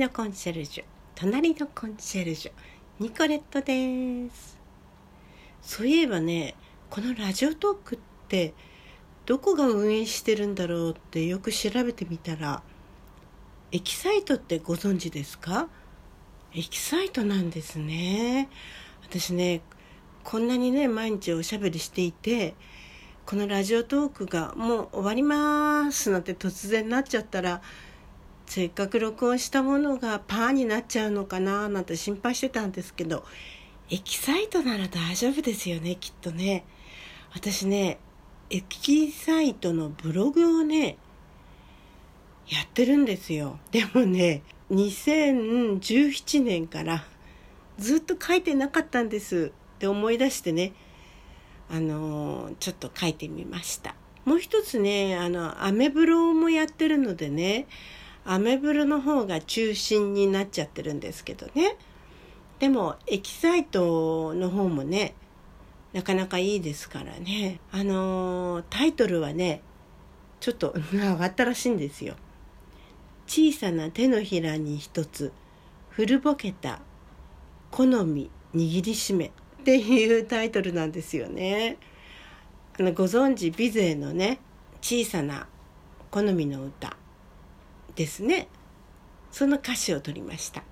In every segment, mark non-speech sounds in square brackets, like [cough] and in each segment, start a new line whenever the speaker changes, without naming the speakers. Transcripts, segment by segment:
のコンシェルジュ隣のコンシェルジュニコレットです。そういえばねこのラジオトークってどこが運営してるんだろうってよく調べてみたらエキサイトってご存知ですか？エキサイトなんですね。私ねこんなにね毎日おしゃべりしていてこのラジオトークがもう終わりますなんて突然なっちゃったらせっかく録音したものがパーになっちゃうのかななんて心配してたんですけどエキサイトなら大丈夫ですよねきっとね。私ねエキサイトのブログをねやってるんですよ。でもね2017年からずっと書いてなかったんです。って思い出してねあのちょっと書いてみました。もう一つねあのアメブロもやってるのでねアメブロの方が中心になっちゃってるんですけどね。でもエキサイトの方もねなかなかいいですからね。あのタイトルはねちょっと [laughs] 上がったらしいんですよ。小さな手のひらに一つ古ぼけた好み握りしめっていうタイトルなんですよね。あのご存知ビゼのね小さな好みの歌。ですね。その歌詞を取りました。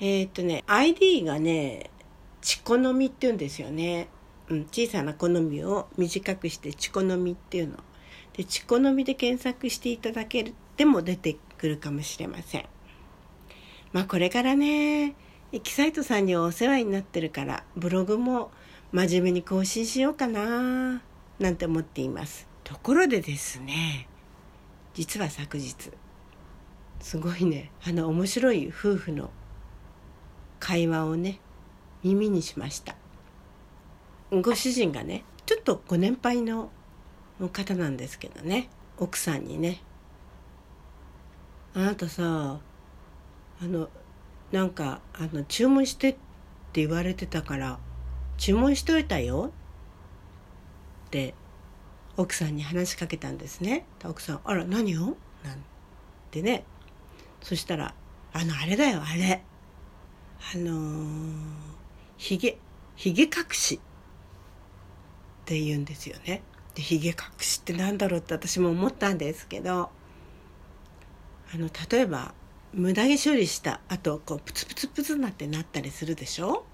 えー、っとね ID がね「ちこのみ」って言うんですよね、うん、小さな好みを短くして「ちこのみ」っていうの。で「ちこのみ」で検索していただけても出てくるかもしれません。まあこれからねエキサイトさんにお世話になってるからブログも真面目に更新しようかななんて思っています。ところでですね実は昨日すごいね。あの面白い夫婦の会話をね耳にしました。ご主人がねちょっとご年配の方なんですけどね。奥さんにね「あなたさあのなんかあの注文してって言われてたから注文しといたよ」って奥さんに話しかけたんですね。奥さん「あら何を?」なんてね。そしたら「あのあれだよあれ。あのー、ひげひげ隠し」って言うんですよね。でひげ隠しって何だろうって私も思ったんですけどあの例えば無駄毛処理したあとこうプツプツプツなってなったりするでしょ？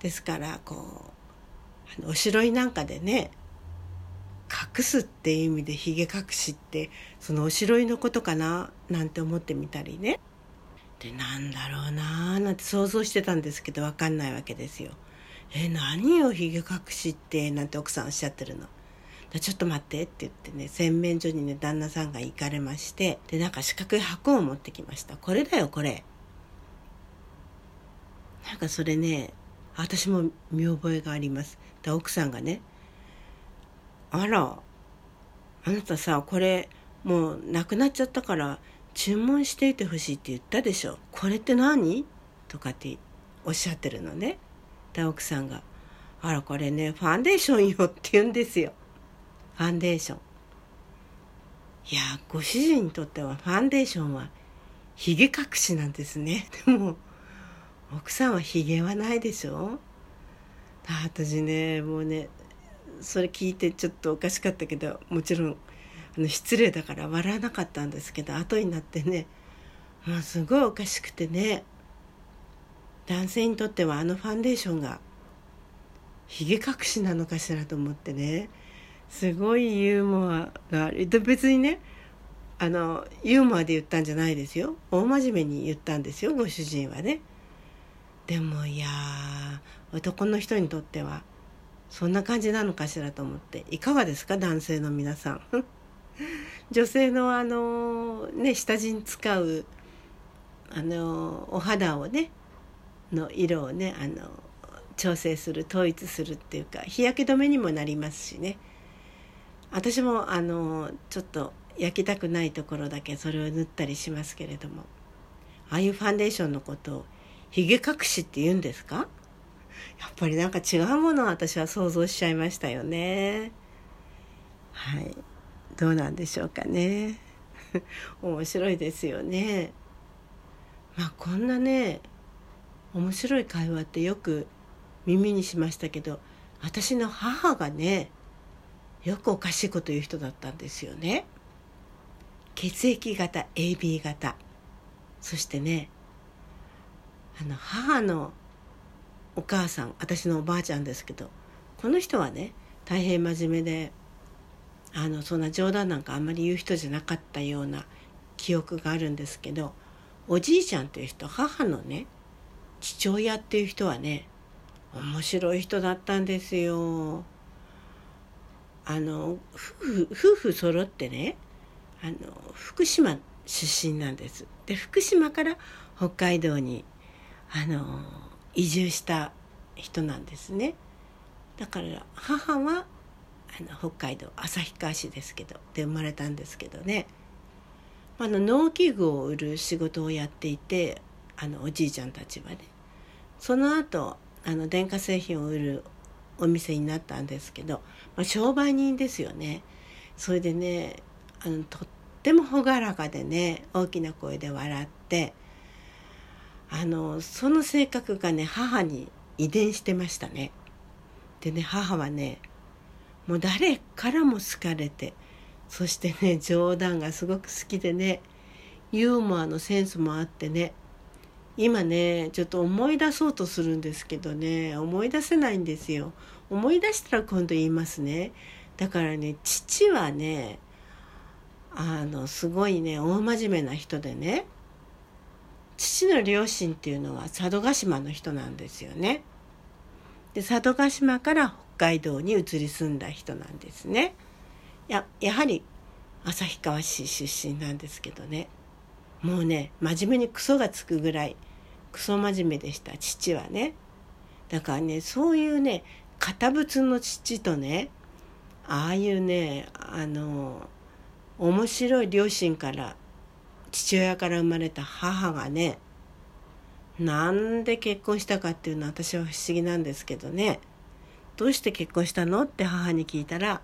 ですからこうあのおしろいなんかでね隠すっていう意味でひげ隠しってそのおしろいのことかななんて思ってみたりねでなんだろうなーなんて想像してたんですけど分かんないわけですよ。え何よひげ隠しってなんて奥さんおっしゃってるの。ちょっと待ってって言ってね洗面所にね旦那さんが行かれましてでなんか四角い箱を持ってきましたこれだよこれなんかそれね私も見覚えがありますで奥さんがねあらあなたさこれもうなくなっちゃったから注文していてほしいって言ったでしょ。これって何？とかっておっしゃってるのね。で奥さんが「あらこれねファンデーションよ」って言うんですよ。ファンデーション。いやご主人にとってはファンデーションはひげ隠しなんですね。[laughs] でも奥さんはひげはないでしょ。私ねもうねそれ聞いてちょっとおかしかったけどもちろんあの失礼だから笑わなかったんですけど後になってねもうすごいおかしくてね男性にとってはあのファンデーションがひげ隠しなのかしらと思ってねすごいユーモアがある別にねあのユーモアで言ったんじゃないですよ。大真面目に言ったんですよご主人はね。でもいや男の人にとってはそんな感じなのかしらと思って。いかがですか男性の皆さん。[laughs] 女性のあのね下地に使うあのお肌をねの色をねあの調整する統一するっていうか日焼け止めにもなりますしね。私もあのちょっと焼きたくないところだけそれを塗ったりしますけれども。ああいうファンデーションのことをひげ隠しって言うんですか？やっぱりなんか違うものを私は想像しちゃいましたよね。はい。どうなんでしょうかね。[laughs] 面白いですよね。まあこんなね面白い会話ってよく耳にしましたけど私の母がねよくおかしいこと言う人だったんですよね。血液型 AB 型。そしてねあの母のお母さん私のおばあちゃんですけどこの人はね大変真面目であのそんな冗談なんかあんまり言う人じゃなかったような記憶があるんですけどおじいちゃんという人母のね父親っていう人はね面白い人だったんですよ。あの夫婦夫婦揃ってねあの福島出身なんです。で福島から北海道にあの移住した人なんですね。だから母はあの北海道旭川市ですけどで生まれたんですけどね。あの農機具を売る仕事をやっていてあのおじいちゃんたちはね。その後あの電化製品を売るお店になったんですけど、まあ、商売人ですよね。それでねあのとっても朗らかでね大きな声で笑ってあのその性格がね母に遺伝してましたね。でね母はねもう誰からも好かれてそしてね冗談がすごく好きでねユーモアのセンスもあってね今ねちょっと思い出そうとするんですけどね思い出せないんですよ。思い出したら今度言いますね。だからね父はねあのすごいね大真面目な人でね父の両親っていうのは佐渡島の人なんですよね。で佐渡島から北海道に移り住んだ人なんですね。ややはり旭川市出身なんですけどね。もうね真面目にクソがつくぐらいクソ真面目でした父はね。だからねそういうね堅物の父とねああいうねあの面白い両親から父親から生まれた母がねなんで結婚したかっていうのは私は不思議なんですけどねどうして結婚したのって母に聞いたら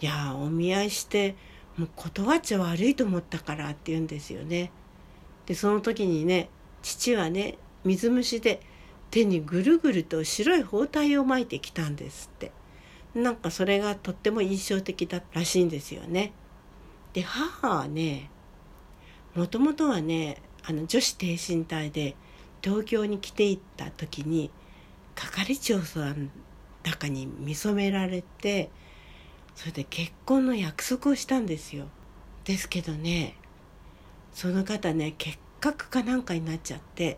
いやお見合いしてもう断っちゃ悪いと思ったからって言うんですよね。でその時にね父はね水虫で手にぐるぐると白い包帯を巻いてきたんですってなんかそれがとっても印象的だったらしいんですよね。で母はねもともとはねあの女子挺身隊で東京に来ていった時に係長さんだかに見初められてそれで結婚の約束をしたんですよ。ですけどねその方ね結核かなんかになっちゃって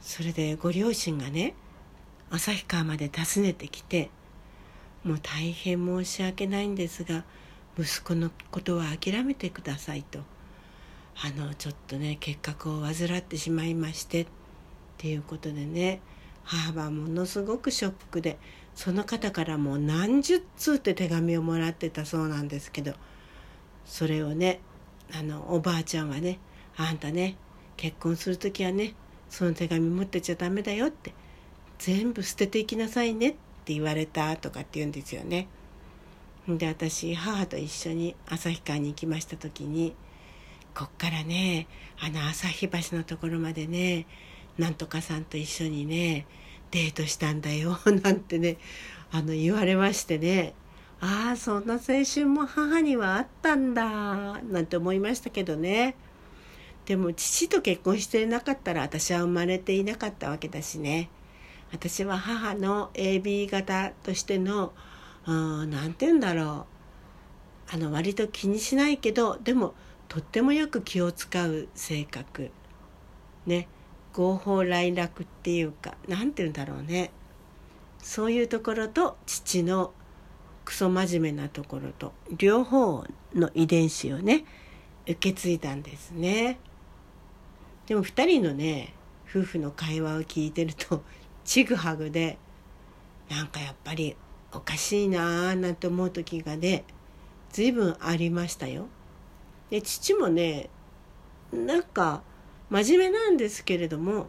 それでご両親がね旭川まで訪ねてきてもう大変申し訳ないんですが息子のことは諦めてくださいとあのちょっとね結核を患ってしまいましてっていうことでね母はものすごくショックでその方からもう何十通って手紙をもらってたそうなんですけどそれをねあのおばあちゃんはねあんたね結婚する時はねその手紙持ってちゃダメだよって全部捨てていきなさいねって言われたとかって言うんですよね。で私母と一緒に旭川に行きました時にこっからねあの旭橋のところまでねなんとかさんと一緒にねデートしたんだよ [laughs] なんてねあの言われましてねああそんな青春も母にはあったんだなんて思いましたけどね。でも父と結婚していなかったら私は生まれていなかったわけだしね。私は母の AB 型としての何て言うんだろう。あの割と気にしないけどでもとってもよく気を使う性格ね合法来楽っていうか何て言うんだろうねそういうところと父のクソ真面目なところと両方の遺伝子をね受け継いだんですね。でも2人のね夫婦の会話を聞いてるとちぐはぐでなんかやっぱりおかしいなあなんて思う時がね随分ありましたよ。で父もねなんか真面目なんですけれども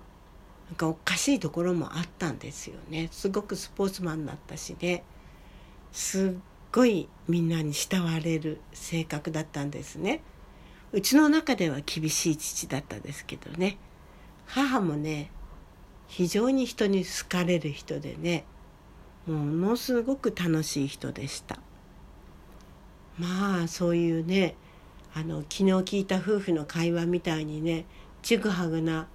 なんかおかしいところもあったんですよね。すごくスポーツマンだったしねすっごいみんなに慕われる性格だったんですね。うちの中では厳しい父だったですけどね。母もね非常に人に好かれる人でねものすごく楽しい人でした。まあそういうねあの昨日聞いた夫婦の会話みたいにねちぐはぐな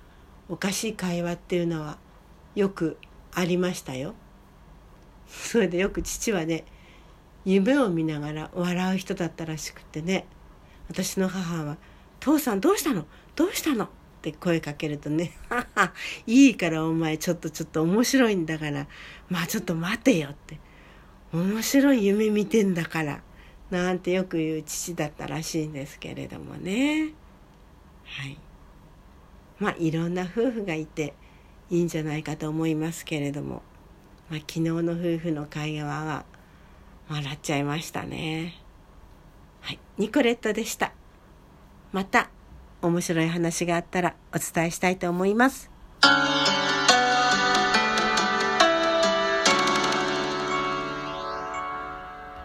おかしい会話っていうのはよくありましたよ。[laughs] それでよく父はね夢を見ながら笑う人だったらしくてね私の母は「父さんどうしたの？どうしたの?」って声かけるとね「、[laughs] いいからお前ちょっとちょっと面白いんだからまあちょっと待てよ」って「面白い夢見てんだから」なんてよく言う父だったらしいんですけれどもね。はい。まあいろんな夫婦がいていいんじゃないかと思いますけれども、まあ、昨日の夫婦の会話は笑っちゃいましたね。はい。ニコレットでした。また面白い話があったらお伝えしたいと思います。